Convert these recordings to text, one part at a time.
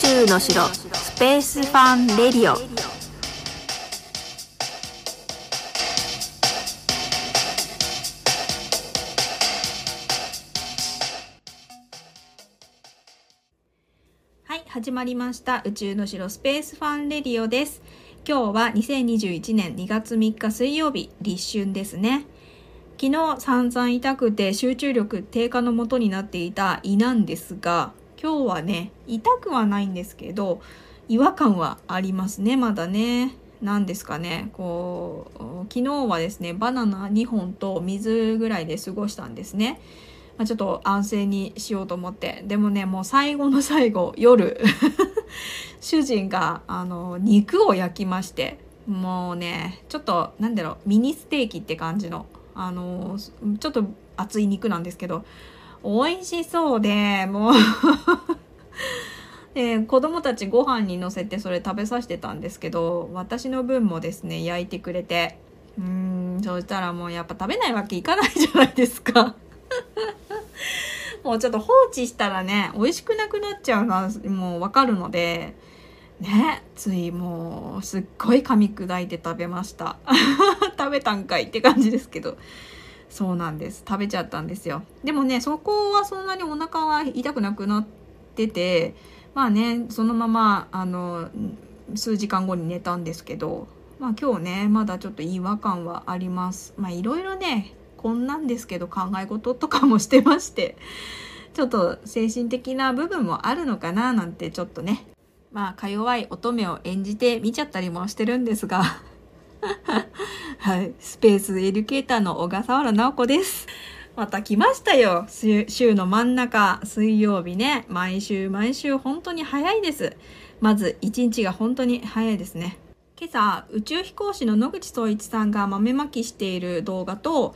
宙の城スペースファンレディオ。はい始まりました。宇宙の城スペースファンレディオです。今日は2021年2月3日水曜日立春ですね。昨日散々痛くて集中力低下のもとになっていた胃なんですが今日はね痛くはないんですけど違和感はありますねまだね。何ですかね。こう昨日はですねバナナ2本と水ぐらいで過ごしたんですね、まあ、ちょっと安静にしようと思って。でもねもう最後の最後夜 主人があの肉を焼きましてもうねちょっとなんだろうミニステーキって感じのあのちょっと厚い肉なんですけど美味しそうでもう。子供たちご飯にのせてそれ食べさせてたんですけど私の分もですね焼いてくれて。うんそしたらもうやっぱ食べないわけいかないじゃないですか。もうちょっと放置したらね美味しくなくなっちゃうのはもうわかるのでねついもうすっごい噛み砕いて食べました。食べたんかいって感じですけど。そうなんです。食べちゃったんですよ。でもねそこはそんなにお腹は痛くなくなっててまあねそのままあの数時間後に寝たんですけどまあ今日ねまだちょっと違和感はあります。まあいろいろねこんなんですけど考え事とかもしてましてちょっと精神的な部分もあるのかななんてちょっとねまあか弱い乙女を演じて見ちゃったりもしてるんですが。はい、スペースエデュケーターの小笠原直子です。また来ましたよ。週の真ん中、水曜日ね。毎週毎週本当に早いです。まず一日が本当に早いですね。今朝、宇宙飛行士の野口聡一さんが豆まきしている動画と、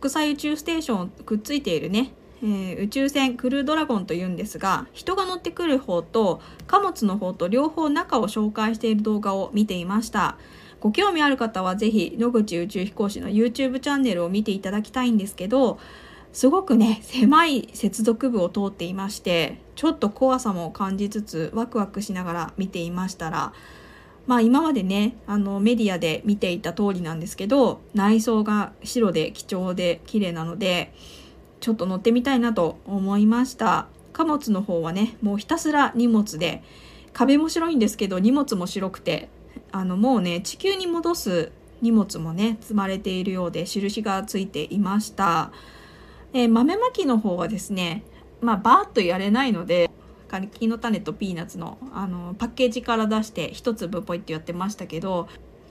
国際宇宙ステーションくっついているね、えー、宇宙船クルードラゴンというんですが人が乗ってくる方と貨物の方と両方中を紹介している動画を見ていましたご興味ある方はぜひ野口宇宙飛行士の YouTube チャンネルを見ていただきたいんですけどすごくね狭い接続部を通っていましてちょっと怖さも感じつつワクワクしながら見ていましたらまあ今までねあのメディアで見ていた通りなんですけど内装が白で貴重で綺麗なのでちょっと乗ってみたいなと思いました。貨物の方はねもうひたすら荷物で壁も白いんですけど荷物も白くてあのもうね地球に戻す荷物もね積まれているようで印がついていました、え豆まきの方はですねまあバーッとやれないので柿の種とピーナッツのあのパッケージから出して一粒ポイってやってましたけど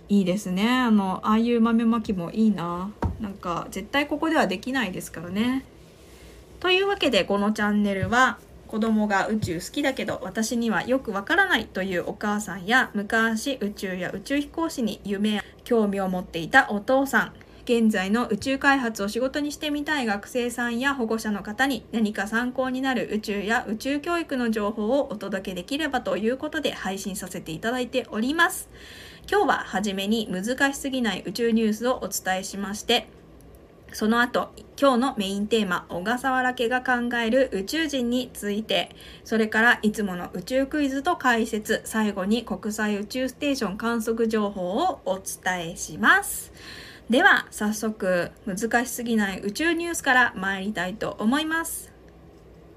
いいですね。あのああいう豆まきもいいな。なんか絶対ここではできないですからね。というわけでこのチャンネルは子供が宇宙好きだけど私にはよくわからないというお母さんや昔宇宙や宇宙飛行士に夢や興味を持っていたお父さん現在の宇宙開発を仕事にしてみたい学生さんや保護者の方に何か参考になる宇宙や宇宙教育の情報をお届けできればということで配信させていただいております。今日は初めに難しすぎない宇宙ニュースをお伝えしましてその後、今日のメインテーマ、小笠原家が考える宇宙人について、それからいつもの宇宙クイズと解説、最後に国際宇宙ステーション観測情報をお伝えします。では、早速、難しすぎない宇宙ニュースから参りたいと思います。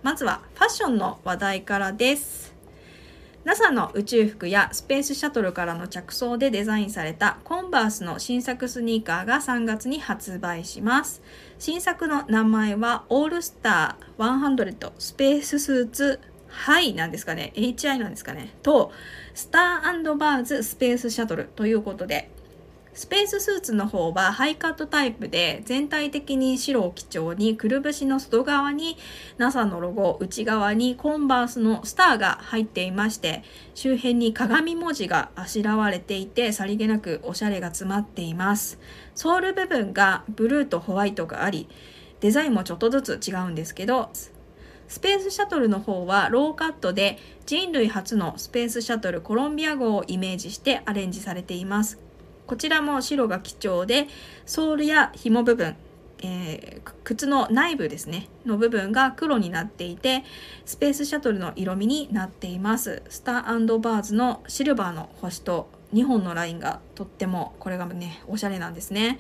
まずは、ファッションの話題からです。NASA の宇宙服やスペースシャトルからの着想でデザインされたコンバースの新作スニーカーが3月に発売します。新作の名前はオールスター100スペーススーツハイなんですかね ?HI なんですかね？と、スターバーズスペースシャトルということで、スペーススーツの方はハイカットタイプで全体的に白を基調にくるぶしの外側に NASA のロゴ内側にコンバースのスターが入っていまして周辺に鏡文字があしらわれていてさりげなくおしゃれが詰まっています。ソール部分がブルーとホワイトがありデザインもちょっとずつ違うんですけどスペースシャトルの方はローカットで人類初のスペースシャトルコロンビア号をイメージしてアレンジされています。こちらも白が基調でソールや紐部分えー、靴の内部ですねの部分が黒になっていてスペースシャトルの色味になっています。スターバーズのシルバーの星と2本のラインがとってもこれがねおしゃれなんですね。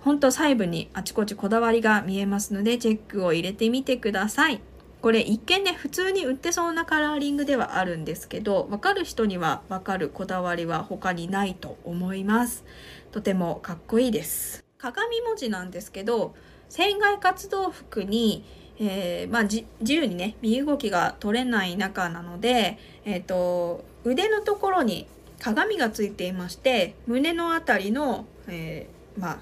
ほんと細部にあちこちこだわりが見えますのでチェックを入れてみてください。これ一見ね普通に売ってそうなカラーリングではあるんですけど分かる人には分かるこだわりは他にないと思いますとてもかっこいいです鏡文字なんですけど船外活動服に、えー、まあ、自由にね身動きが取れない中なので、えーと、腕のところに鏡がついていまして胸の辺りの、えー、まあ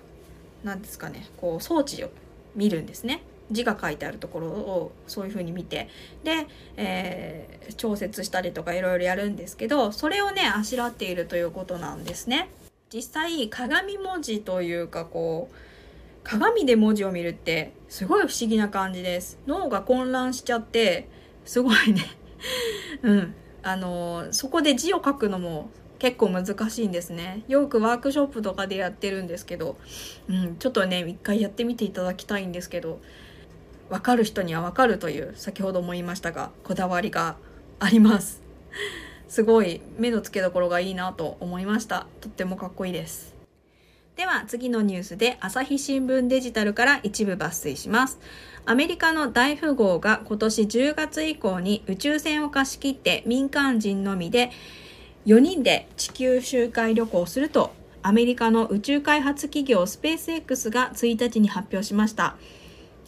何ですかねこう装置を見るんですね。字が書いてあるところをそういう風に見てで、えー、調節したりとかいろいろやるんですけどそれをねあしらっているということなんですね。実際鏡文字というかこう鏡で文字を見るってすごい不思議な感じです。脳が混乱しちゃってすごいね。うん。あのそこで字を書くのも結構難しいんですね。よくワークショップとかでやってるんですけど、うん、ちょっとね一回やってみていただきたいんですけど分かる人には分かるという先ほども言いましたがこだわりがあります。すごい目の付けどころがいいなと思いました。とってもかっこいいです。では次のニュースで朝日新聞デジタルから一部抜粋します。アメリカの大富豪が今年10月以降に宇宙船を貸し切って民間人のみで4人で地球周回旅行するとアメリカの宇宙開発企業スペース X が1日に発表しました。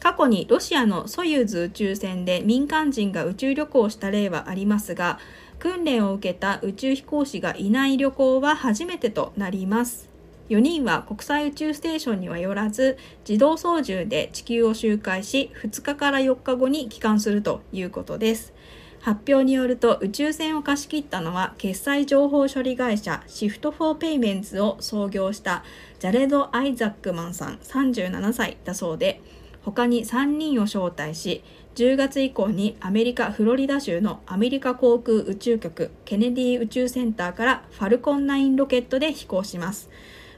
過去にロシアのソユーズ宇宙船で民間人が宇宙旅行した例はありますが訓練を受けた宇宙飛行士がいない旅行は初めてとなります。4人は国際宇宙ステーションには寄らず自動操縦で地球を周回し2日から4日後に帰還するということです発表によると宇宙船を貸し切ったのは決済情報処理会社シフトフォーペイメンツを創業したジャレド・アイザックマンさん37歳だそうで他に3人を招待し10月以降にアメリカ・フロリダ州のアメリカ航空宇宙局ケネディ宇宙センターからファルコン9ロケットで飛行します。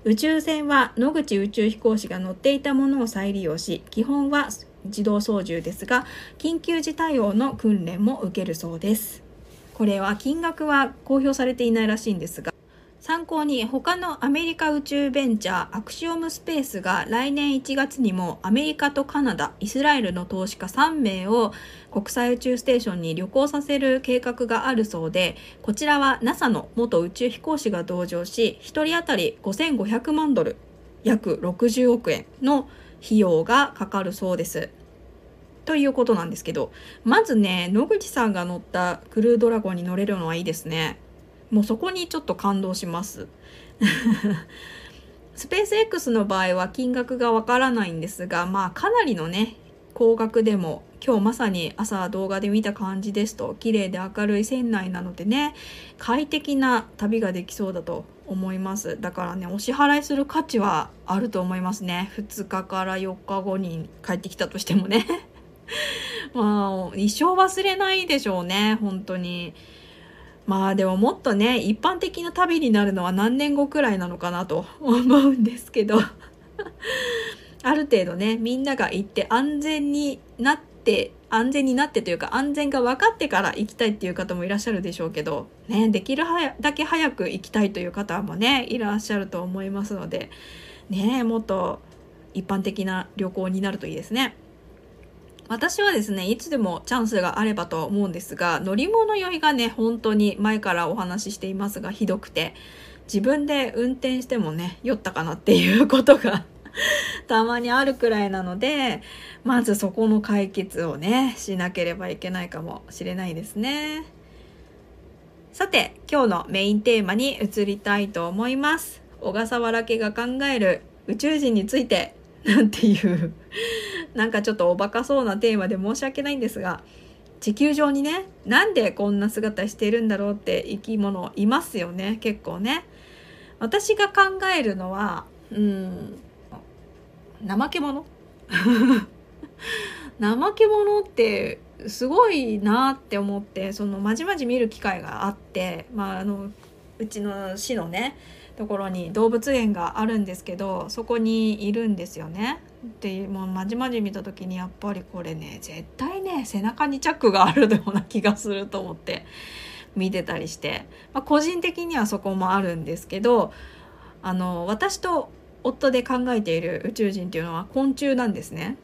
宇宙船は野口宇宙飛行士が乗っていたものを再利用し、基本は自動操縦ですが、緊急時対応の訓練も受けるそうです。これは金額は公表されていないらしいんですが、参考に他のアメリカ宇宙ベンチャーアクシオムスペースが来年1月にもアメリカとカナダ、イスラエルの投資家3名を国際宇宙ステーションに旅行させる計画があるそうで、こちらは NASA の元宇宙飛行士が同乗し、1人当たり5500万ドル、約60億円の費用がかかるそうです。ということなんですけど、まずね、野口さんが乗ったクルードラゴンに乗れるのはいいですね。もうそこにちょっと感動します。スペース X の場合は金額がわからないんですがまあかなりのね高額でも今日まさに朝動画で見た感じですと綺麗で明るい船内なのでね快適な旅ができそうだと思います。だからねお支払いする価値はあると思いますね。2日から4日後に帰ってきたとしてもね。まあ一生忘れないでしょうね本当に。まあでももっとね一般的な旅になるのは何年後くらいなのかなと 思うんですけど ある程度ねみんなが行って安全になって安全になってというか安全が分かってから行きたいっていう方もいらっしゃるでしょうけどねできるだけ早く行きたいという方もねいらっしゃると思いますのでねもっと一般的な旅行になるといいですね。私はですね、いつでもチャンスがあればと思うんですが、乗り物酔いがね、本当に前からお話ししていますが、ひどくて、自分で運転してもね、酔ったかなっていうことが たまにあるくらいなので、まずそこの解決をね、しなければいけないかもしれないですね。さて、今日のメインテーマに移りたいと思います。小笠原家が考える宇宙人についてなんていうなんかちょっとおバカそうなテーマで申し訳ないんですが地球上にねなんでこんな姿してるんだろうって生き物いますよね結構ね。私が考えるのはうん怠け者。怠け者ってすごいなって思ってそのまじまじ見る機会があって、まあ、あのうちの市のねところに動物園があるんですけどそこにいるんですよね。でもうまじまじ見た時にやっぱりこれね絶対ね背中にチャックがあるような気がすると思って見てたりして、まあ、個人的にはそこもあるんですけどあの私と夫で考えている宇宙人っていうのは昆虫なんですね。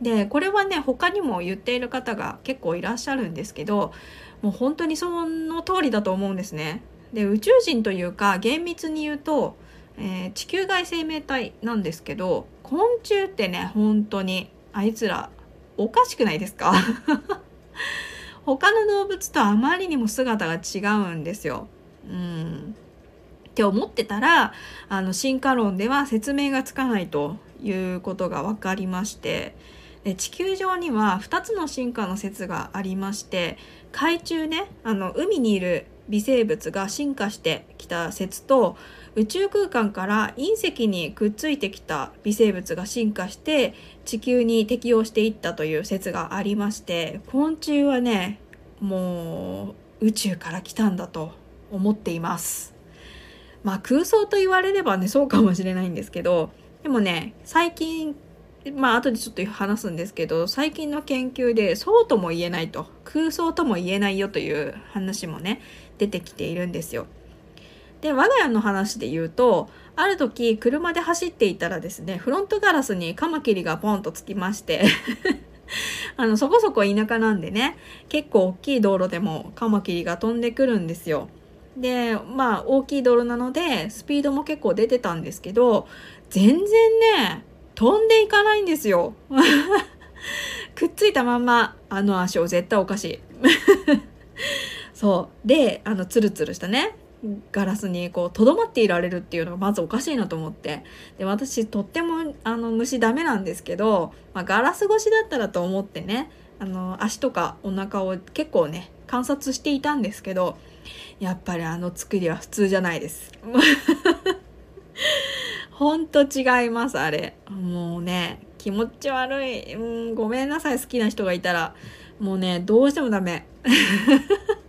でこれはね他にも言っている方が結構いらっしゃるんですけどもう本当にその通りだと思うんですね。で宇宙人というか厳密に言うと、えー、地球外生命体なんですけど昆虫ってね本当にあいつらおかしくないですか？他の動物とあまりにも姿が違うんですよ。うんって思ってたらあの進化論では説明がつかないということが分かりましてで地球上には2つの進化の説がありまして海中ねあの海にいる微生物が進化してきた説と宇宙空間から隕石にくっついてきた微生物が進化して地球に適応していったという説がありまして昆虫はねもう宇宙から来たんだと思っています。まあ空想と言われればねそうかもしれないんですけどでもね最近まあ後でちょっと話すんですけど最近の研究でそうとも言えないと空想とも言えないよという話もね出てきているんですよ。で我が家の話で言うとある時車で走っていたらですねフロントガラスにカマキリがポンとつきまして あのそこそこ田舎なんでね結構大きい道路でもカマキリが飛んでくるんですよ。でまあ大きい道路なのでスピードも結構出てたんですけど全然ね飛んでいかないんですよ。くっついたまんま、あの足を絶対おかしい。そう。で、あの、ツルツルしたね、ガラスにこう、とどまっていられるっていうのがまずおかしいなと思って。で、私、とっても、あの、虫ダメなんですけど、まあ、ガラス越しだったらと思ってね、あの、足とかお腹を結構ね、観察していたんですけど、やっぱりあの作りは普通じゃないです。ほんと違います、あれ。もうね、気持ち悪い。うん、ごめんなさい、好きな人がいたら。もうね、どうしてもダメ。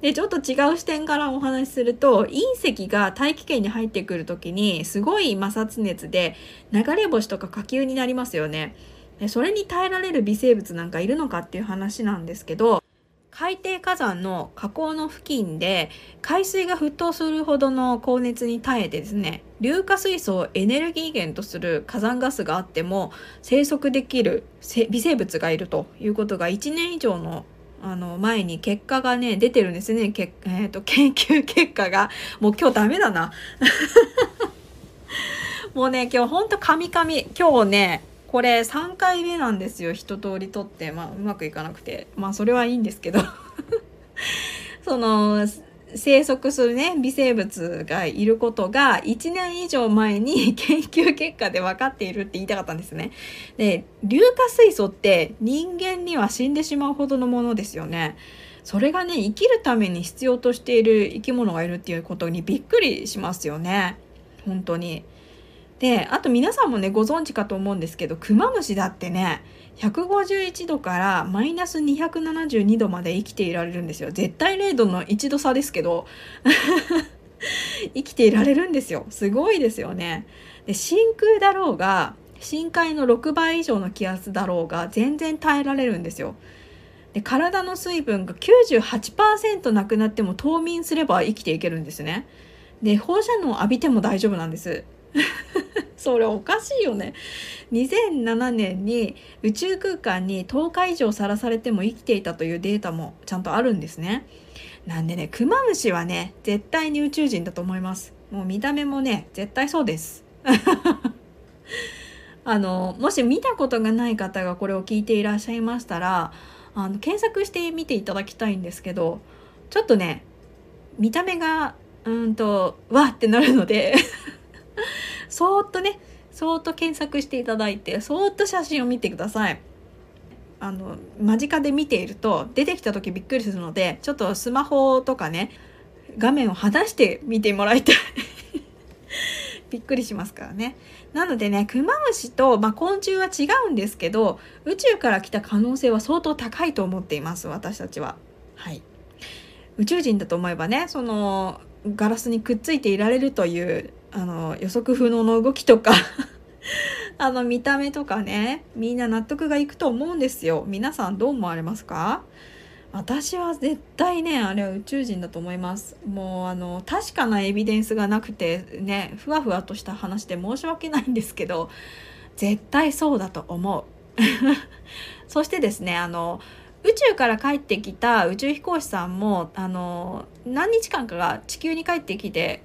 で、ちょっと違う視点からお話しすると、隕石が大気圏に入ってくる時に、すごい摩擦熱で流れ星とか火球になりますよね。それに耐えられる微生物なんかいるのかっていう話なんですけど、海底火山の火口の付近で海水が沸騰するほどの高熱に耐えてですね硫化水素をエネルギー源とする火山ガスがあっても生息できる微生物がいるということが1年以上のあの前に結果がね出てるんですね。け、えーと、研究結果が。もう今日ダメだな。もうね今日ほんとカミカミ。今日ねこれ3回目なんですよ。一通り撮って。まあうまくいかなくて。まあそれはいいんですけど。その生息するね微生物がいることが1年以上前に研究結果で分かっているって言いたかったんですね。で硫化水素って人間には死んでしまうほどのものですよね。それがね生きるために必要としている生き物がいるっていうことにびっくりしますよね。本当に。であと皆さんもねご存知かと思うんですけどクマムシだってね151度からマイナス272度まで生きていられるんですよ。絶対0度の1度差ですけど。生きていられるんですよ。すごいですよね。で真空だろうが深海の6倍以上の気圧だろうが全然耐えられるんですよ。で体の水分が98%なくなっても冬眠すれば生きていけるんですね。で放射能を浴びても大丈夫なんです。それおかしいよね。2007年に宇宙空間に10日以上さらされても生きていたというデータもちゃんとあるんですね。なんでね、クマムシはね、絶対に宇宙人だと思います。もう見た目もね、絶対そうです。あの、もし見たことがない方がこれを聞いていらっしゃいましたら、あの検索してみていただきたいんですけど、ちょっとね、見た目が、うんと、わってなるのでそーっとねそーっと検索していただいてそーっと写真を見てください。あの間近で見ていると出てきた時びっくりするのでちょっとスマホとかね画面を離して見てもらいたい。びっくりしますからね。なのでねクマムシと、まあ、昆虫は違うんですけど宇宙から来た可能性は相当高いと思っています私たちは。はい。宇宙人だと思えばねそのガラスにくっついていられるというあの予測不能の動きとか あの見た目とかねみんな納得がいくと思うんですよ。皆さんどう思われますか？私は絶対ねあれは宇宙人だと思います。もうあの確かなエビデンスがなくてねふわふわとした話で申し訳ないんですけど絶対そうだと思う。そしてですねあの宇宙から帰ってきた宇宙飛行士さんもあの何日間かが地球に帰ってきて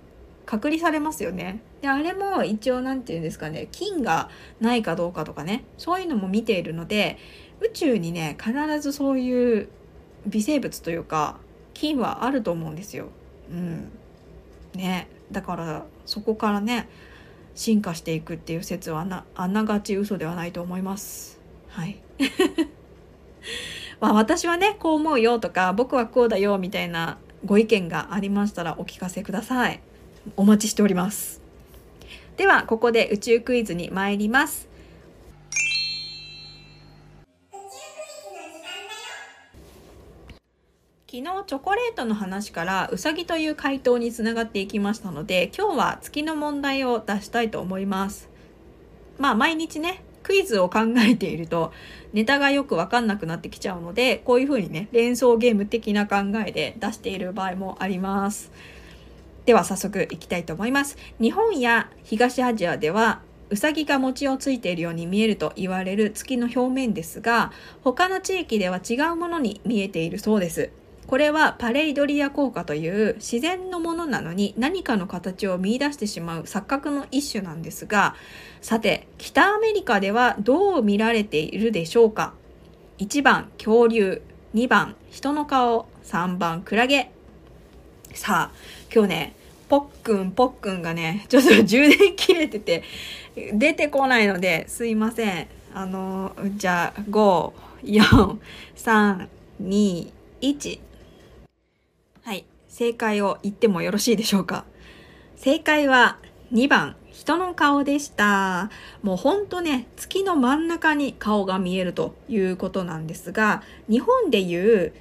隔離されますよね。であれも一応何て言うんですかね菌がないかどうかとかねそういうのも見ているので宇宙にね必ずそういう微生物というか菌はあると思うんですよ。うん、ねだからそこからね進化していくっていう説はなあながち嘘ではないと思います。はい まあ私はねこう思うよとか僕はこうだよみたいなご意見がありましたらお聞かせください。お待ちしております。ではここで宇宙クイズに参ります。昨日チョコレートの話からうさぎという回答につながっていきましたので今日は月の問題を出したいと思いますまあ毎日ねクイズを考えているとネタがよくわかんなくなってきちゃうのでこういう風にね連想ゲーム的な考えで出している場合もありますでは早速いきたいと思います。日本や東アジアではうさぎが餅をついているように見えると言われる月の表面ですが他の地域では違うものに見えているそうです。これはパレイドリア効果という自然のものなのに何かの形を見出してしまう錯覚の一種なんですがさて北アメリカではどう見られているでしょうか？1番恐竜2番人の顔3番クラゲ。さあ今日ねポックンポックンがね ちょっと充電切れてて出てこないのですいません。あのじゃあ54321はい。正解を言ってもよろしいでしょうか。正解は2番人の顔でした。もうほんとね月の真ん中に顔が見えるということなんですが日本でいう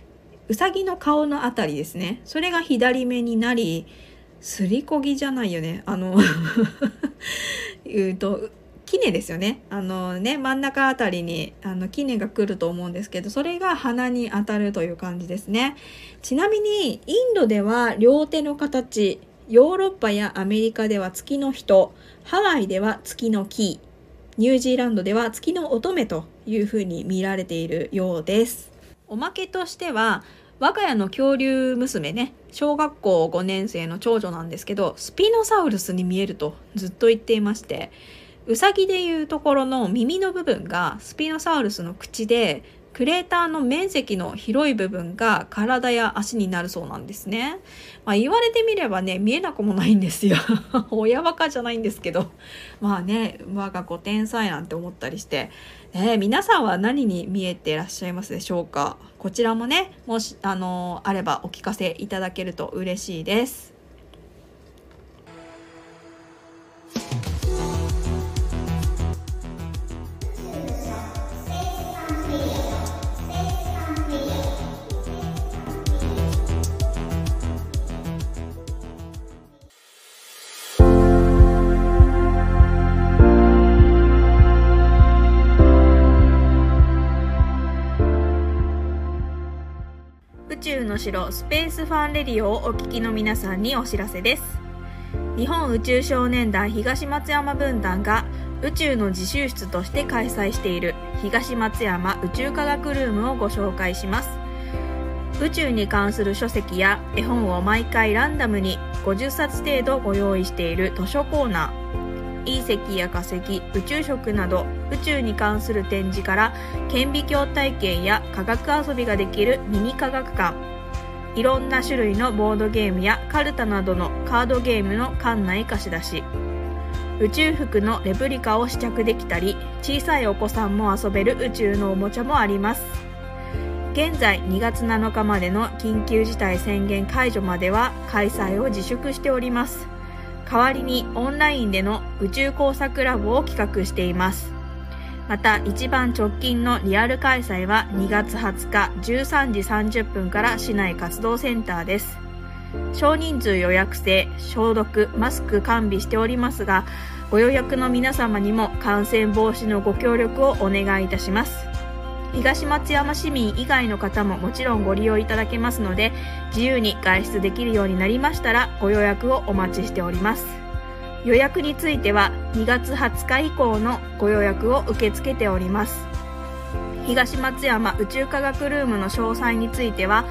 うさぎの顔のあたりですねそれが左目になりすりこぎじゃないよねあのう と杵ですよね。あのね、真ん中あたりに、あの、杵が来ると思うんですけど、それが鼻に当たるという感じですね。ちなみに、インドでは両手の形、ヨーロッパやアメリカでは月の人、ハワイでは月の木、ニュージーランドでは月の乙女というふうに見られているようです。おまけとしては、我が家の恐竜娘ね、小学校5年生の長女なんですけど、スピノサウルスに見えるとずっと言っていまして、ウサギでいうところの耳の部分がスピノサウルスの口でクレーターの面積の広い部分が体や足になるそうなんですね。まあ、言われてみればね見えなくもないんですよ。親バカじゃないんですけどまあね我が子天才なんて思ったりして、ね、皆さんは何に見えてらっしゃいますでしょうか？こちらもねもしあのあればお聞かせいただけると嬉しいです。の城スペースファンレディオをお聞きの皆さんにお知らせです。日本宇宙少年団東松山分団が宇宙の自習室として開催している東松山宇宙科学ルームをご紹介します。宇宙に関する書籍や絵本を毎回ランダムに50冊程度ご用意している図書コーナー。隕石や化石宇宙食など宇宙に関する展示から顕微鏡体験や科学遊びができるミニ科学館。いろんな種類のボードゲームやカルタなどのカードゲームの館内貸し出し。宇宙服のレプリカを試着できたり小さいお子さんも遊べる宇宙のおもちゃもあります。現在2月7日までの緊急事態宣言解除までは開催を自粛しております。代わりにオンラインでの宇宙工作ラボを企画しています。また一番直近のリアル開催は2月20日13時30分から市内活動センターです。少人数予約制、消毒、マスク完備しておりますが、ご予約の皆様にも感染防止のご協力をお願いいたします。東松山市民以外の方ももちろんご利用いただけますので、自由に外出できるようになりましたらご予約をお待ちしております。予約については2月20日以降のご予約を受け付けております。東松山宇宙科学ルームの詳細については、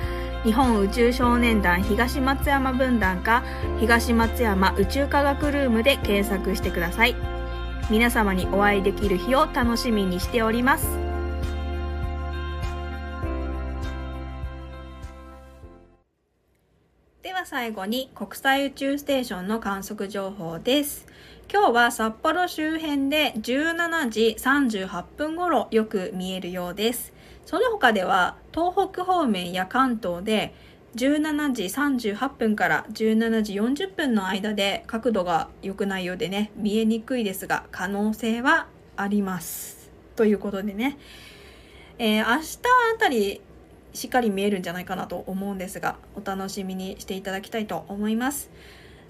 日本宇宙少年団東松山分団か東松山宇宙科学ルームで検索してください。皆様にお会いできる日を楽しみにしております。最後に国際宇宙ステーションの観測情報です。今日は札幌周辺で17時38分頃よく見えるようです。その他では東北方面や関東で17時38分から17時40分の間で角度が良くないようでね見えにくいですが可能性はあります。ということでね、えー、明日あたりしっかり見えるんじゃないかなと思うんですがお楽しみにしていただきたいと思います。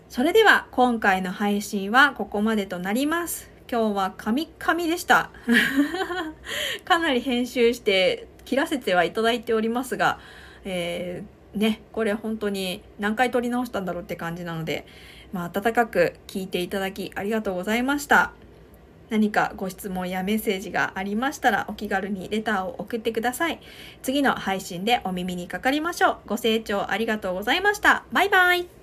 それでは今回の配信はここまでとなります。今日はカミカミでした。かなり編集して切らせてはいただいておりますが、えー、ねこれ本当に何回撮り直したんだろうって感じなので、まあ、温かく聞いていただきありがとうございました。何かご質問やメッセージがありましたらお気軽にレターを送ってください。次の配信でお耳にかかりましょう。ご清聴ありがとうございました。バイバイ。